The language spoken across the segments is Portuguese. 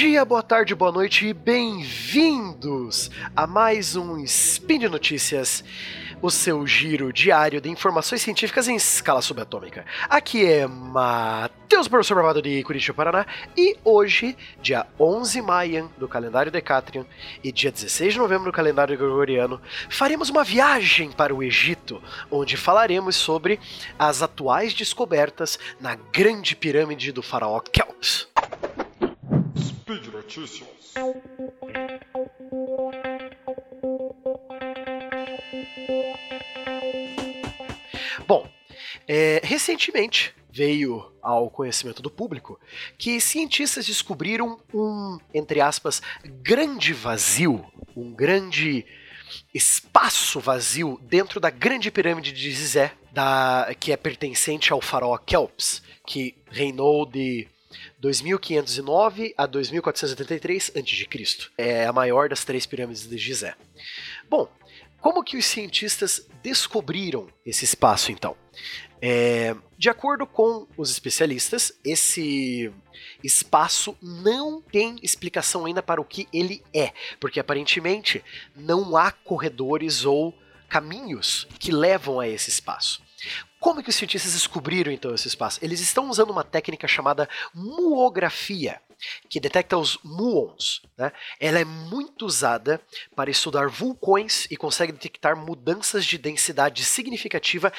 dia, boa tarde, boa noite e bem-vindos a mais um Spin de Notícias, o seu giro diário de informações científicas em escala subatômica. Aqui é Matheus, professor formado de Curitiba, Paraná, e hoje, dia 11 de maio do calendário Decatrian e dia 16 de novembro do calendário Gregoriano, faremos uma viagem para o Egito, onde falaremos sobre as atuais descobertas na Grande Pirâmide do Faraó Kelps. Notícias. Bom, é, recentemente veio ao conhecimento do público que cientistas descobriram um, entre aspas, grande vazio, um grande espaço vazio dentro da grande pirâmide de Gizé, da, que é pertencente ao faraó Kelps, que reinou de 2509 a 2483 a.C. É a maior das três pirâmides de Gizé. Bom, como que os cientistas descobriram esse espaço então? É, de acordo com os especialistas, esse espaço não tem explicação ainda para o que ele é, porque aparentemente não há corredores ou caminhos que levam a esse espaço. Como que os cientistas descobriram então esse espaço? Eles estão usando uma técnica chamada muografia, que detecta os muons. Né? Ela é muito usada para estudar vulcões e consegue detectar mudanças de densidade significativa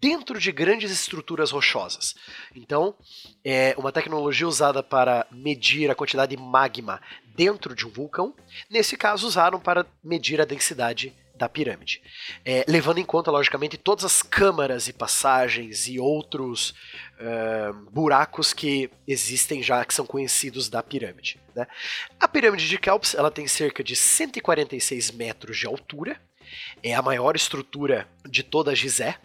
dentro de grandes estruturas rochosas. Então, é uma tecnologia usada para medir a quantidade de magma dentro de um vulcão. Nesse caso, usaram para medir a densidade da pirâmide. É, levando em conta, logicamente, todas as câmaras e passagens e outros uh, buracos que existem já, que são conhecidos da pirâmide. Né? A pirâmide de Kelps ela tem cerca de 146 metros de altura, é a maior estrutura de toda a Gizé,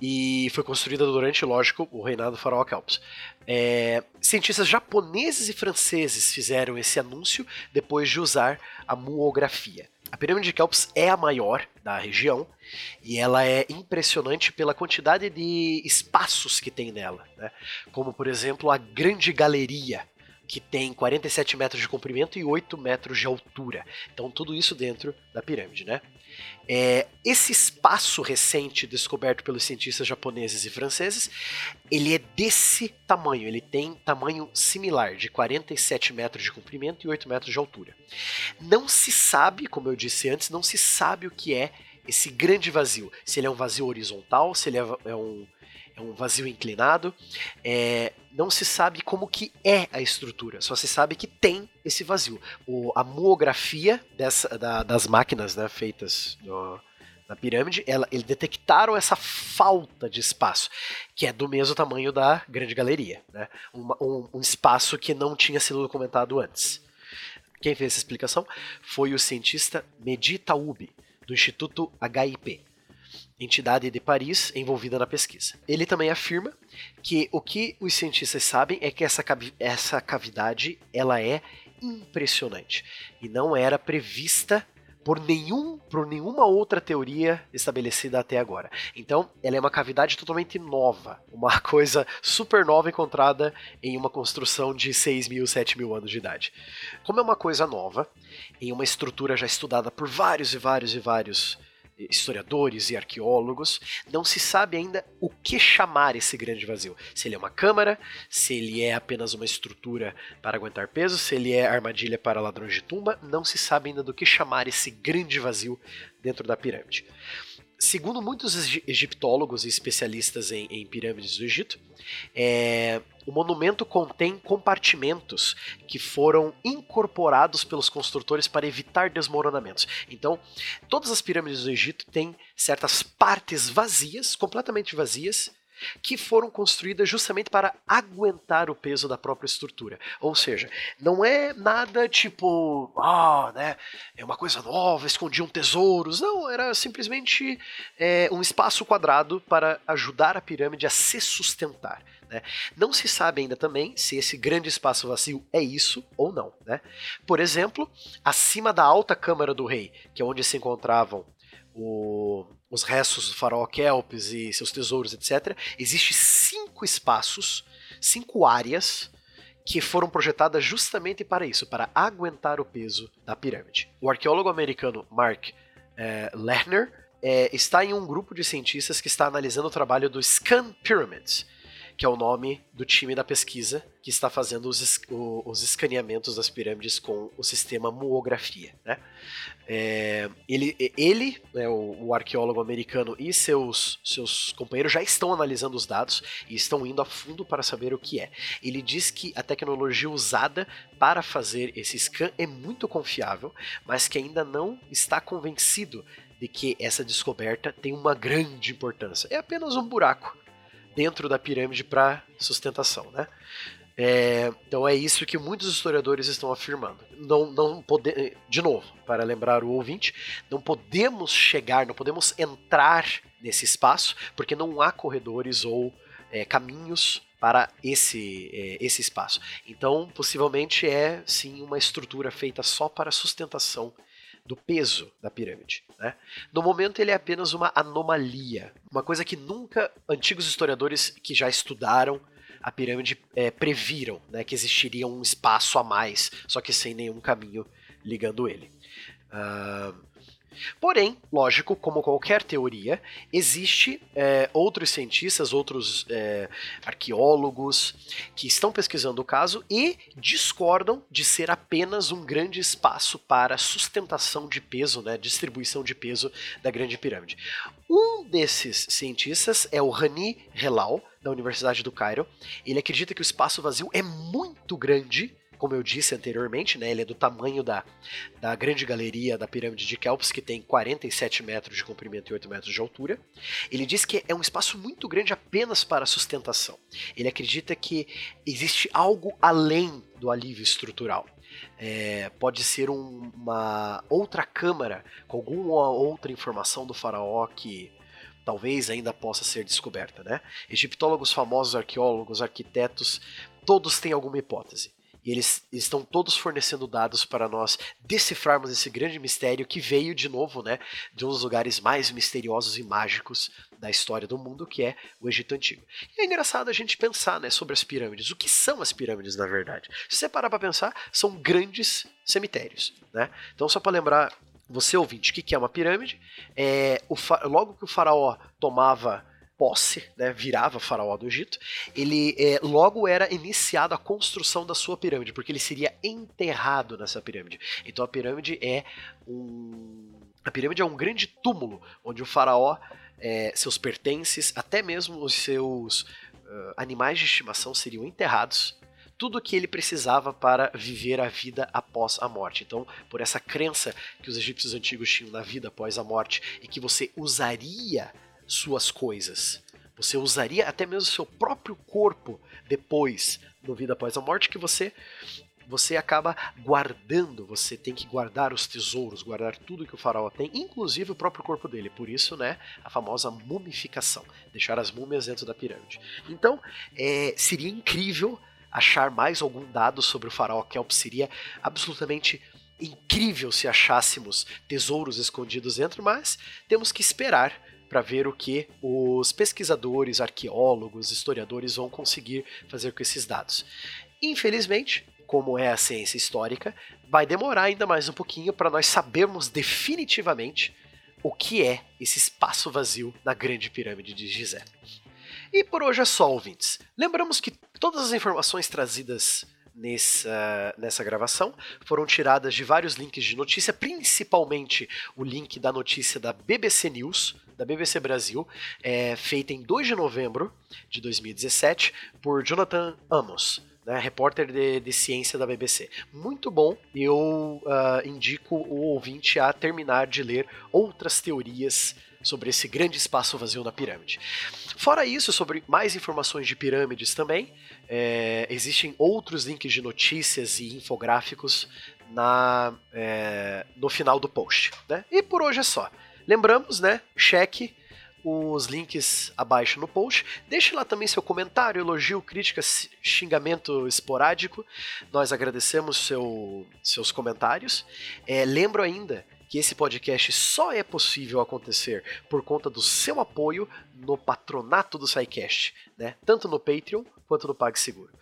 e foi construída durante, lógico, o reinado do faraó Kelps. É, cientistas japoneses e franceses fizeram esse anúncio depois de usar a muografia. A pirâmide de Kelps é a maior da região e ela é impressionante pela quantidade de espaços que tem nela, né? como por exemplo a Grande Galeria, que tem 47 metros de comprimento e 8 metros de altura. Então tudo isso dentro da pirâmide, né? É, esse espaço recente descoberto pelos cientistas japoneses e franceses, ele é desse tamanho, ele tem tamanho similar, de 47 metros de comprimento e 8 metros de altura. Não se sabe, como eu disse antes, não se sabe o que é esse grande vazio. Se ele é um vazio horizontal, se ele é, é um, é um vazio inclinado. É, não se sabe como que é a estrutura, só se sabe que tem esse vazio. O, a muografia dessa, da, das máquinas né, feitas no, na pirâmide, ela, eles detectaram essa falta de espaço, que é do mesmo tamanho da Grande Galeria, né? Uma, um, um espaço que não tinha sido documentado antes. Quem fez essa explicação foi o cientista Mehdi Taoubi, do Instituto HIP, entidade de Paris envolvida na pesquisa. Ele também afirma que o que os cientistas sabem é que essa, essa cavidade ela é impressionante e não era prevista por nenhum por nenhuma outra teoria estabelecida até agora. Então, ela é uma cavidade totalmente nova, uma coisa super nova encontrada em uma construção de 6 mil, 7 mil anos de idade. Como é uma coisa nova, em uma estrutura já estudada por vários e vários e vários historiadores e arqueólogos, não se sabe ainda o que chamar esse grande vazio. Se ele é uma câmara, se ele é apenas uma estrutura para aguentar peso, se ele é armadilha para ladrões de tumba, não se sabe ainda do que chamar esse grande vazio dentro da pirâmide. Segundo muitos egiptólogos e especialistas em, em pirâmides do Egito, é, o monumento contém compartimentos que foram incorporados pelos construtores para evitar desmoronamentos. Então, todas as pirâmides do Egito têm certas partes vazias, completamente vazias, que foram construídas justamente para aguentar o peso da própria estrutura. Ou seja, não é nada tipo, ah, né, é uma coisa nova, escondiam tesouros. Não, era simplesmente é, um espaço quadrado para ajudar a pirâmide a se sustentar. Né? Não se sabe ainda também se esse grande espaço vazio é isso ou não. Né? Por exemplo, acima da alta câmara do rei, que é onde se encontravam o, os restos do faraó Kelps e seus tesouros, etc., existe cinco espaços, cinco áreas que foram projetadas justamente para isso, para aguentar o peso da pirâmide. O arqueólogo americano Mark é, Lerner é, está em um grupo de cientistas que está analisando o trabalho do Scan Pyramids, que é o nome do time da pesquisa que está fazendo os, os escaneamentos das pirâmides com o sistema muografia. Né? É, ele, ele né, o, o, arqueólogo americano e seus, seus companheiros já estão analisando os dados e estão indo a fundo para saber o que é. Ele diz que a tecnologia usada para fazer esse scan é muito confiável, mas que ainda não está convencido de que essa descoberta tem uma grande importância. É apenas um buraco dentro da pirâmide para sustentação, né? É, então é isso que muitos historiadores estão afirmando. Não, não pode, de novo, para lembrar o ouvinte, não podemos chegar, não podemos entrar nesse espaço, porque não há corredores ou é, caminhos para esse, é, esse espaço. Então, possivelmente é sim uma estrutura feita só para sustentação do peso da pirâmide. Né? No momento, ele é apenas uma anomalia, uma coisa que nunca antigos historiadores que já estudaram a pirâmide é, previram né, que existiria um espaço a mais, só que sem nenhum caminho ligando ele. Uh, Porém, lógico, como qualquer teoria, existe é, outros cientistas, outros é, arqueólogos que estão pesquisando o caso e discordam de ser apenas um grande espaço para sustentação de peso, né, distribuição de peso da Grande Pirâmide. Um desses cientistas é o Rani Helal, da Universidade do Cairo. Ele acredita que o espaço vazio é muito grande como eu disse anteriormente, né, ele é do tamanho da, da grande galeria da pirâmide de Kelps, que tem 47 metros de comprimento e 8 metros de altura. Ele diz que é um espaço muito grande apenas para sustentação. Ele acredita que existe algo além do alívio estrutural. É, pode ser um, uma outra câmara com alguma outra informação do faraó que talvez ainda possa ser descoberta, né? Egiptólogos famosos, arqueólogos, arquitetos, todos têm alguma hipótese. E eles estão todos fornecendo dados para nós decifrarmos esse grande mistério que veio de novo, né, de um dos lugares mais misteriosos e mágicos da história do mundo, que é o Egito Antigo. E é engraçado a gente pensar, né, sobre as pirâmides. O que são as pirâmides, na verdade? Se você parar para pensar, são grandes cemitérios, né? Então, só para lembrar você ouvinte, o que é uma pirâmide? É, o, logo que o faraó tomava posse, né, virava faraó do Egito, ele é, logo era iniciado a construção da sua pirâmide, porque ele seria enterrado nessa pirâmide. Então a pirâmide é um a pirâmide é um grande túmulo onde o faraó, é, seus pertences, até mesmo os seus uh, animais de estimação seriam enterrados tudo o que ele precisava para viver a vida após a morte. Então, por essa crença que os egípcios antigos tinham na vida após a morte e que você usaria suas coisas. Você usaria até mesmo seu próprio corpo depois, no vida após a morte, que você você acaba guardando, você tem que guardar os tesouros, guardar tudo que o faraó tem, inclusive o próprio corpo dele. Por isso, né, a famosa mumificação, deixar as múmias dentro da pirâmide. Então, é, seria incrível achar mais algum dado sobre o faraó Kelp, seria absolutamente incrível se achássemos tesouros escondidos dentro, mas temos que esperar para ver o que os pesquisadores, arqueólogos, historiadores vão conseguir fazer com esses dados. Infelizmente, como é a ciência histórica, vai demorar ainda mais um pouquinho para nós sabermos definitivamente o que é esse espaço vazio na Grande Pirâmide de Gizé. E por hoje é só, ouvintes. Lembramos que todas as informações trazidas nessa, nessa gravação foram tiradas de vários links de notícia, principalmente o link da notícia da BBC News, da BBC Brasil, é, feita em 2 de novembro de 2017 por Jonathan Amos. Né, repórter de, de, ciência da BBC. Muito bom, eu uh, indico o ouvinte a terminar de ler outras teorias sobre esse grande espaço vazio na pirâmide. Fora isso, sobre mais informações de pirâmides também, é, existem outros links de notícias e infográficos na, é, no final do post. Né? E por hoje é só. Lembramos, né? Cheque os links abaixo no post. Deixe lá também seu comentário, elogio, crítica, xingamento esporádico. Nós agradecemos seu, seus comentários. É, lembro ainda que esse podcast só é possível acontecer por conta do seu apoio no patronato do SciCast, né? Tanto no Patreon quanto no PagSeguro.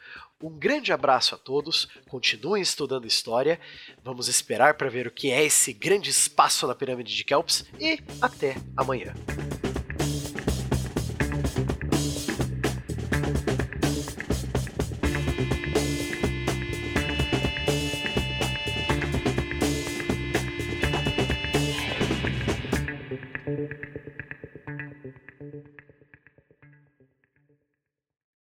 Um grande abraço a todos, continuem estudando história, vamos esperar para ver o que é esse grande espaço na pirâmide de Kelps e até amanhã.